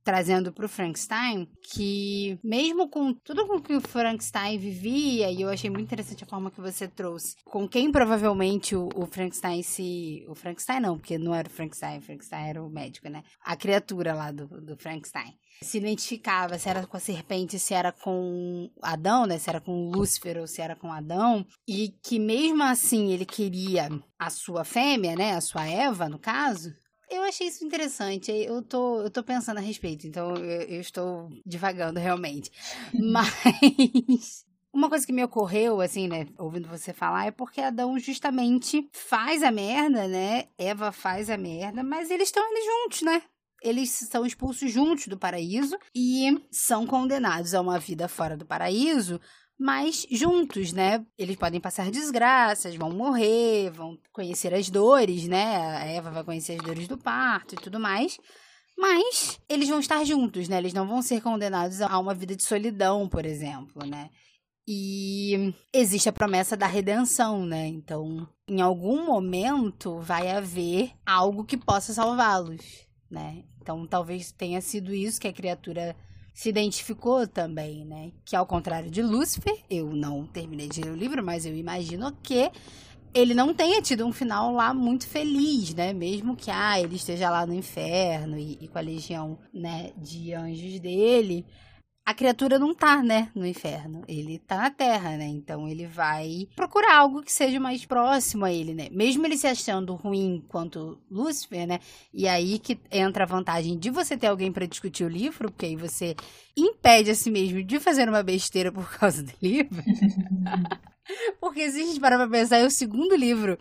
trazendo para o Frankenstein, que mesmo com tudo com que o Frankenstein vivia, e eu achei muito interessante a forma que você trouxe, com quem provavelmente o, o Frankenstein se. O Frankenstein não, porque não era o Frankenstein, o Frankenstein era o médico, né? A criatura lá do, do Frankenstein. Se identificava se era com a serpente, se era com Adão, né? Se era com Lúcifer ou se era com Adão. E que mesmo assim ele queria a sua fêmea, né? A sua Eva, no caso eu achei isso interessante. Eu tô, eu tô pensando a respeito, então eu, eu estou divagando realmente. Mas (laughs) Uma coisa que me ocorreu, assim, né, ouvindo você falar, é porque Adão justamente faz a merda, né? Eva faz a merda, mas eles estão ali juntos, né? Eles são expulsos juntos do paraíso e são condenados a uma vida fora do paraíso, mas juntos, né? Eles podem passar desgraças, vão morrer, vão conhecer as dores, né? A Eva vai conhecer as dores do parto e tudo mais. Mas eles vão estar juntos, né? Eles não vão ser condenados a uma vida de solidão, por exemplo, né? E existe a promessa da redenção, né? Então, em algum momento vai haver algo que possa salvá-los, né? Então, talvez tenha sido isso que a criatura se identificou também, né? Que ao contrário de Lúcifer, eu não terminei de ler o livro, mas eu imagino que ele não tenha tido um final lá muito feliz, né? Mesmo que ah, ele esteja lá no inferno e, e com a legião, né, de anjos dele, a criatura não tá, né, no inferno. Ele tá na terra, né? Então ele vai procurar algo que seja mais próximo a ele, né? Mesmo ele se achando ruim quanto Lúcifer, né? E aí que entra a vantagem de você ter alguém para discutir o livro, porque aí você impede a si mesmo de fazer uma besteira por causa do livro. (laughs) porque se a gente parar pra pensar, é o segundo livro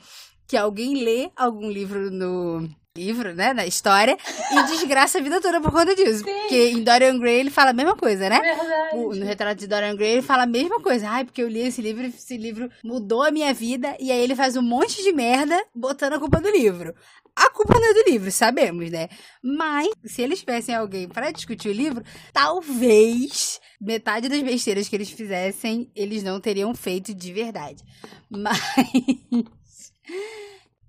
que alguém lê algum livro no livro, né, na história, e desgraça a vida toda por conta disso. Sim. Porque em Dorian Gray ele fala a mesma coisa, né? Verdade. O, no retrato de Dorian Gray ele fala a mesma coisa. Ai, porque eu li esse livro, esse livro mudou a minha vida, e aí ele faz um monte de merda botando a culpa do livro. A culpa não é do livro, sabemos, né? Mas, se eles tivessem alguém para discutir o livro, talvez metade das besteiras que eles fizessem, eles não teriam feito de verdade. (laughs) Mas.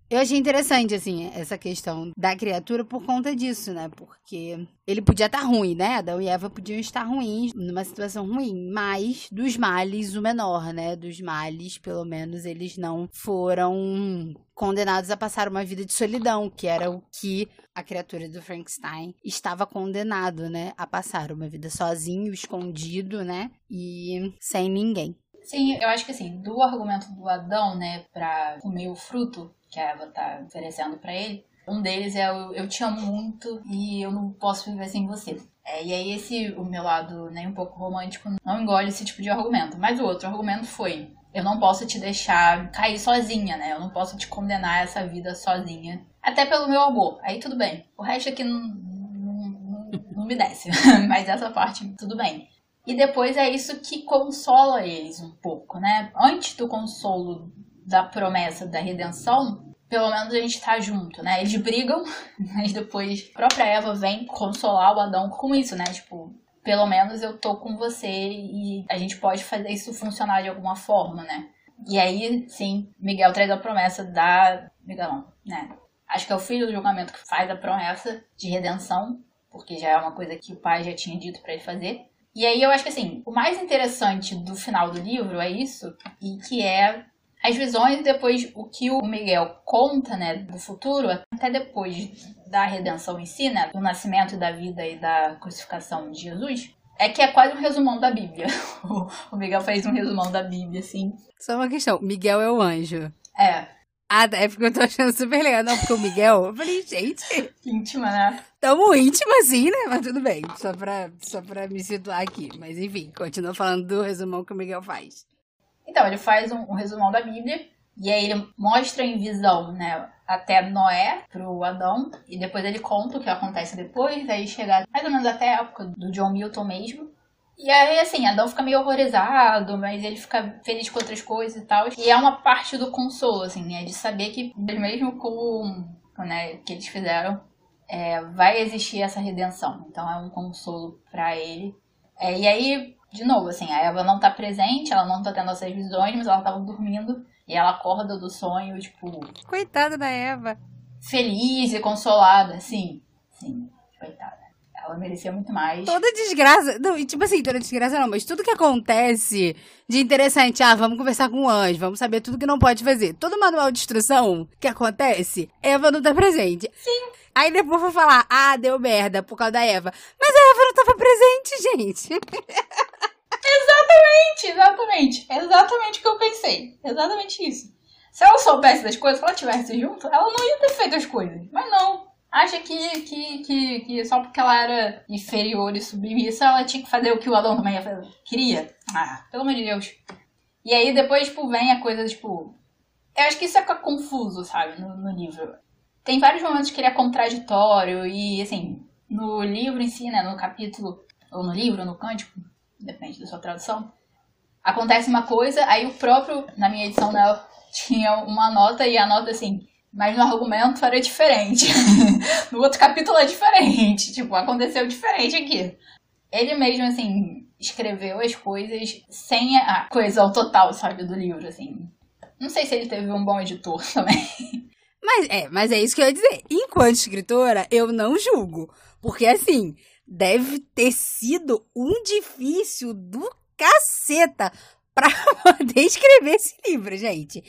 Eu achei interessante, assim, essa questão da criatura por conta disso, né? Porque ele podia estar ruim, né? Adão e Eva podiam estar ruins, numa situação ruim, mas dos males o menor, né? Dos males, pelo menos, eles não foram condenados a passar uma vida de solidão, que era o que a criatura do Frankenstein estava condenado, né? A passar uma vida sozinho, escondido, né? E sem ninguém. Sim, eu acho que assim, do argumento do Adão, né, pra comer o fruto, que a Eva tá oferecendo para ele. Um deles é o eu te amo muito e eu não posso viver sem você. É, e aí esse, o meu lado nem né, um pouco romântico, não engole esse tipo de argumento. Mas o outro argumento foi, eu não posso te deixar cair sozinha, né? Eu não posso te condenar a essa vida sozinha. Até pelo meu amor. Aí tudo bem. O resto aqui não, não, não, não me desce. (laughs) Mas essa parte, tudo bem. E depois é isso que consola eles um pouco, né? Antes do consolo da promessa da redenção, pelo menos a gente tá junto, né? Eles brigam, (laughs) mas depois a própria Eva vem consolar o Adão com isso, né? Tipo, pelo menos eu tô com você e a gente pode fazer isso funcionar de alguma forma, né? E aí, sim, Miguel traz a promessa da. Miguel não, né? Acho que é o filho do julgamento que faz a promessa de redenção, porque já é uma coisa que o pai já tinha dito para ele fazer. E aí eu acho que assim, o mais interessante do final do livro é isso, e que é as visões, depois o que o Miguel conta, né, do futuro, até depois da redenção em si, né, do nascimento da vida e da crucificação de Jesus, é que é quase um resumão da Bíblia. (laughs) o Miguel fez um resumão da Bíblia, assim. Só uma questão, Miguel é o anjo. É. Ah, é porque eu tô achando super legal. Não, porque o Miguel, eu falei, gente. (laughs) Íntima, né? Tamo íntimo assim, né? Mas tudo bem. Só pra, só pra me situar aqui. Mas enfim, continua falando do resumão que o Miguel faz. Então, ele faz um, um resumão da Bíblia e aí ele mostra em visão, né, até Noé pro Adão, e depois ele conta o que acontece depois, aí chega mais ou menos até a época do John Milton mesmo. E aí, assim, Adão fica meio horrorizado, mas ele fica feliz com outras coisas e tal. E é uma parte do consolo, assim, né, de saber que mesmo com, né, que eles fizeram, é, vai existir essa redenção. Então é um consolo para ele. É, e aí, de novo, assim, a Eva não tá presente, ela não tá tendo essas visões, mas ela tava dormindo e ela acorda do sonho, tipo. Coitada da Eva. Feliz e consolada, sim. Sim, coitada. Ela merecia muito mais. Toda desgraça. Não, tipo assim, toda desgraça não, mas tudo que acontece de interessante, ah, vamos conversar com o anjo, vamos saber tudo que não pode fazer. Todo manual de instrução que acontece, Eva não tá presente. Sim. Aí depois vou falar, ah, deu merda por causa da Eva. Mas a Eva não tava presente, gente. (laughs) Exatamente, exatamente. Exatamente o que eu pensei. Exatamente isso. Se ela soubesse das coisas, se ela tivesse junto, ela não ia ter feito as coisas. Mas não. Acha que, que, que, que só porque ela era inferior e submissa, ela tinha que fazer o que o Adão também queria. Ah, pelo amor de Deus. E aí depois, tipo, vem a coisa, tipo. Eu acho que isso é confuso, sabe, no, no livro. Tem vários momentos que ele é contraditório e, assim, no livro em si, né, no capítulo, ou no livro, ou no cântico, depende da sua tradução, acontece uma coisa, aí o próprio, na minha edição, né, (laughs) tinha uma nota e a nota, assim, mas no argumento era diferente. (laughs) no outro capítulo é diferente. Tipo, aconteceu diferente aqui. Ele mesmo, assim, escreveu as coisas sem a coisa ao total, sabe, do livro, assim. Não sei se ele teve um bom editor (laughs) também. Mas é, mas é isso que eu ia dizer. Enquanto escritora, eu não julgo. Porque, assim, deve ter sido um difícil do caceta pra (laughs) poder escrever esse livro, gente.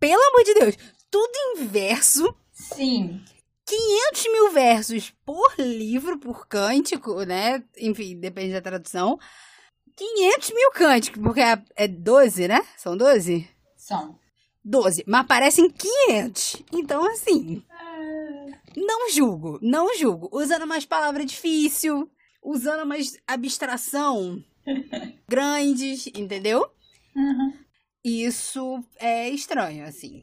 Pelo amor de Deus tudo em verso. Sim. 500 mil versos por livro, por cântico, né? Enfim, depende da tradução. 500 mil cânticos, porque é, é 12, né? São 12? São. 12, mas parecem 500. Então, assim. Não julgo, não julgo. Usando mais palavra difícil, usando mais abstração (laughs) grandes, entendeu? Uhum. Isso é estranho, assim.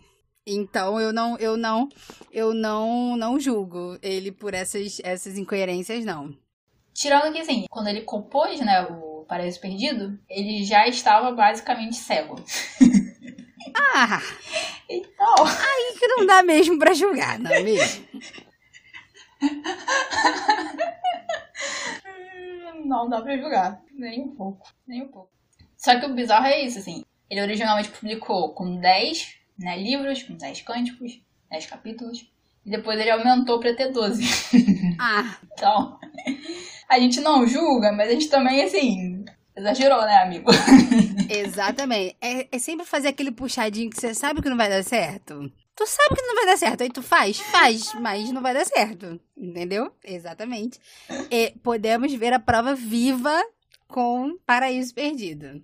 Então eu não, eu não, eu não, não julgo ele por essas, essas incoerências, não. Tirando que, assim, quando ele compôs, né, o Paraíso Perdido, ele já estava basicamente cego. Ah! (laughs) Então. Aí que não dá mesmo pra julgar, não é mesmo? (laughs) não dá pra julgar. Nem um pouco. Nem um pouco. Só que o bizarro é isso, assim. Ele originalmente publicou com 10 né, livros com 10 cânticos, 10 capítulos. E depois ele aumentou para ter 12. (laughs) Ah. então, a gente não julga, mas a gente também, assim, exagerou, né, amigo? (laughs) Exatamente. É, é sempre fazer aquele puxadinho que você sabe que não vai dar certo. Tu sabe que não vai dar certo, aí tu faz, faz, mas não vai dar certo. Entendeu? Exatamente. E podemos ver a prova viva com Paraíso Perdido.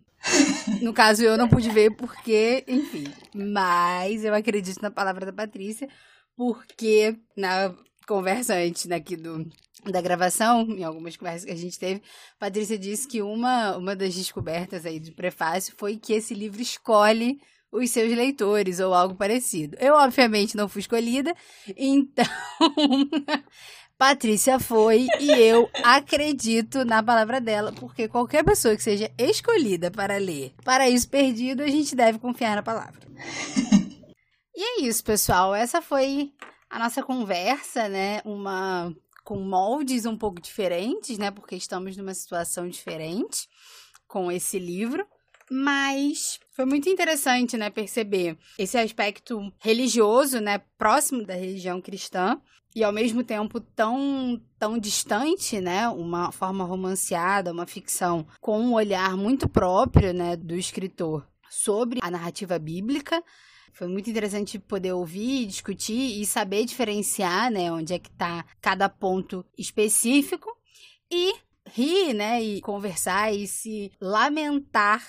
No caso, eu não pude ver porque, enfim. Mas eu acredito na palavra da Patrícia, porque na conversa antes daqui do, da gravação, em algumas conversas que a gente teve, Patrícia disse que uma, uma das descobertas aí do prefácio foi que esse livro escolhe os seus leitores ou algo parecido. Eu, obviamente, não fui escolhida, então Patrícia foi e eu acredito na palavra dela, porque qualquer pessoa que seja escolhida para ler Paraíso Perdido, a gente deve confiar na palavra. e é isso, pessoal. Essa foi a nossa conversa, né? Uma com moldes um pouco diferentes, né? Porque estamos numa situação diferente com esse livro. Mas foi muito interessante, né, perceber esse aspecto religioso, né, próximo da religião cristã, e ao mesmo tempo tão tão distante, né, uma forma romanceada, uma ficção com um olhar muito próprio, né, do escritor sobre a narrativa bíblica. Foi muito interessante poder ouvir, discutir e saber diferenciar, né, onde é que está cada ponto específico e rir, né, e conversar e se lamentar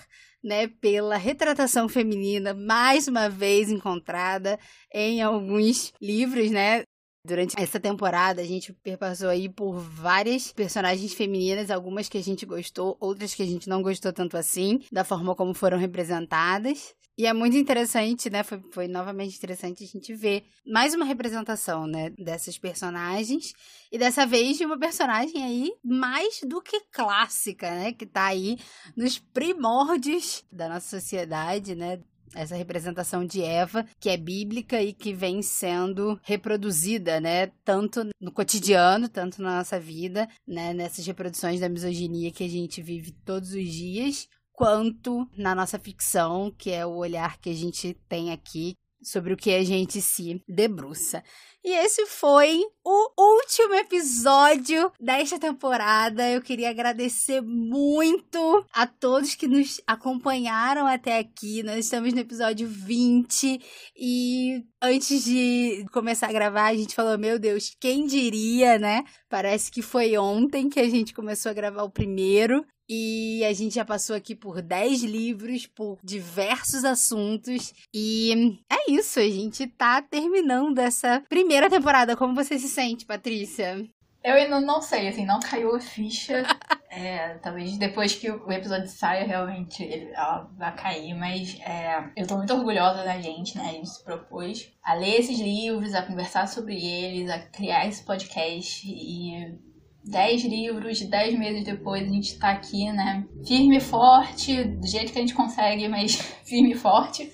né, pela retratação feminina mais uma vez encontrada em alguns livros, né, Durante essa temporada, a gente perpassou aí por várias personagens femininas, algumas que a gente gostou, outras que a gente não gostou tanto assim, da forma como foram representadas. E é muito interessante, né? Foi, foi novamente interessante a gente ver mais uma representação, né? Dessas personagens. E dessa vez de uma personagem aí mais do que clássica, né? Que tá aí nos primórdios da nossa sociedade, né? Essa representação de Eva, que é bíblica e que vem sendo reproduzida, né, tanto no cotidiano, tanto na nossa vida, né, nessas reproduções da misoginia que a gente vive todos os dias, quanto na nossa ficção, que é o olhar que a gente tem aqui sobre o que a gente se debruça. E esse foi o último episódio desta temporada. Eu queria agradecer muito a todos que nos acompanharam até aqui. Nós estamos no episódio 20 e antes de começar a gravar, a gente falou: Meu Deus, quem diria, né? Parece que foi ontem que a gente começou a gravar o primeiro. E a gente já passou aqui por 10 livros, por diversos assuntos. E é isso, a gente tá terminando essa primeira temporada. Como você se sente, Patrícia? Eu ainda não sei, assim, não caiu a ficha. (laughs) É, talvez depois que o episódio saia, realmente ele, ela vai cair, mas é, eu tô muito orgulhosa da gente, né? A gente se propôs a ler esses livros, a conversar sobre eles, a criar esse podcast e dez livros, dez meses depois a gente tá aqui, né? Firme e forte, do jeito que a gente consegue, mas (laughs) firme e forte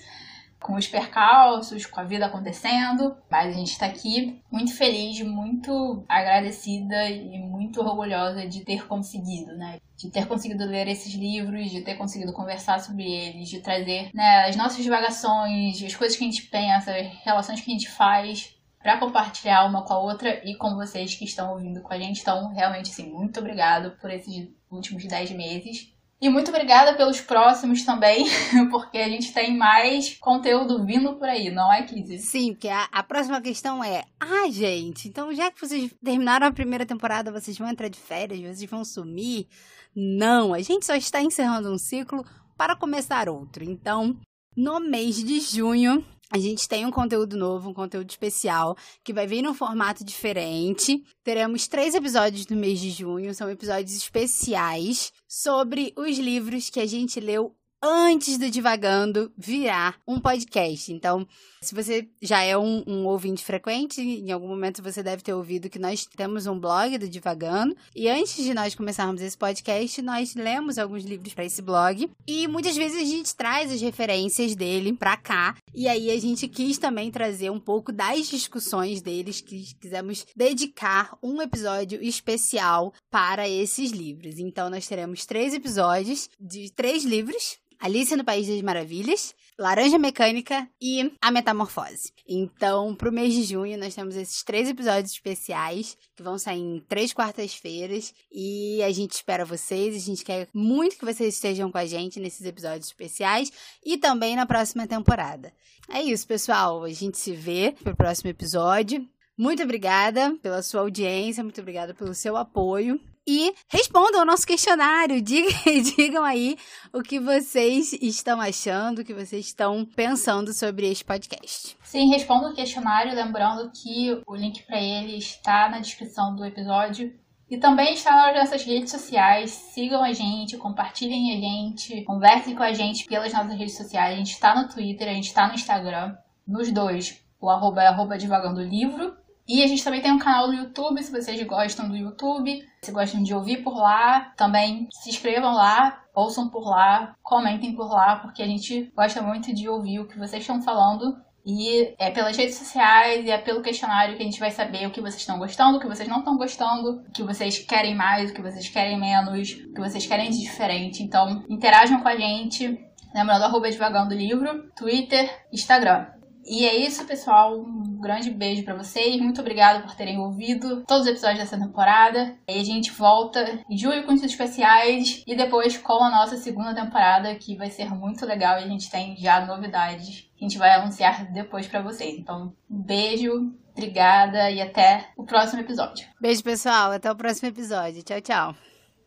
com os percalços, com a vida acontecendo, mas a gente está aqui muito feliz, muito agradecida e muito orgulhosa de ter conseguido, né? De ter conseguido ler esses livros, de ter conseguido conversar sobre eles, de trazer né, as nossas divagações, as coisas que a gente pensa, as relações que a gente faz para compartilhar uma com a outra e com vocês que estão ouvindo com a gente. Então, realmente, assim, muito obrigado por esses últimos 10 meses. E muito obrigada pelos próximos também, (laughs) porque a gente tem mais conteúdo vindo por aí, não é, Kizzy? Sim, porque a, a, próxima questão é: ah, gente, então já que vocês terminaram a primeira temporada, vocês vão entrar de férias, vocês vão sumir? Não, a gente só está encerrando um ciclo para começar outro. Então, no mês de junho, a gente tem um conteúdo novo, um conteúdo especial, que vai vir num formato diferente. Teremos três episódios no mês de junho, são episódios especiais sobre os livros que a gente leu antes do Divagando virar um podcast. Então, se você já é um, um, ouvinte frequente, em algum momento você deve ter ouvido que nós temos um blog do Divagando. E antes de nós começarmos esse podcast, nós lemos alguns livros para esse blog. E muitas vezes a gente traz as referências dele para cá. E aí a gente quis também trazer um pouco das discussões deles, que quisemos dedicar um episódio especial para esses livros. Então, nós teremos três episódios de três livros Alice no País das Maravilhas, Laranja Mecânica e A Metamorfose. Então, pro mês de junho, nós temos esses três episódios especiais que vão sair em três quartas-feiras e a gente espera vocês. A gente quer muito que vocês estejam com a gente nesses episódios especiais e também na próxima temporada. É isso, pessoal. A gente se vê pro próximo episódio. Muito obrigada pela sua audiência, muito obrigada pelo seu apoio e respondam ao nosso questionário. (laughs) Digam, digam aí o que vocês estão achando, o que vocês estão pensando sobre este podcast. Sim, respondam o questionário, lembrando que o link para ele está na descrição do episódio. E também está nas nossas redes sociais. Sigam a gente, compartilhem a gente, conversem com a gente pelas nossas redes sociais. A gente está no Twitter, a gente está no Instagram. Nos dois, o arroba é arroba divagando livro. E a gente também tem um canal no YouTube, se vocês gostam do YouTube, se gostam de ouvir por lá, também se inscrevam lá, ouçam por lá, comentem por lá, porque a gente gosta muito de ouvir o que vocês estão falando. E é pelas redes sociais e é pelo questionário que a gente vai saber o que vocês estão gostando, o que vocês não estão gostando, o que vocês querem mais, o que vocês querem menos, o que vocês querem de diferente. Então, interajam com a gente. Lembrando, arroba Devagando Livro, Twitter, Instagram. E é isso, pessoal. Um grande beijo para vocês. Muito obrigada por terem ouvido todos os episódios dessa temporada. E a gente volta em julho com os especiais e depois com a nossa segunda temporada, que vai ser muito legal e a gente tem já novidades que a gente vai anunciar depois para vocês. Então, um beijo, obrigada e até o próximo episódio. Beijo, pessoal. Até o próximo episódio. Tchau, tchau.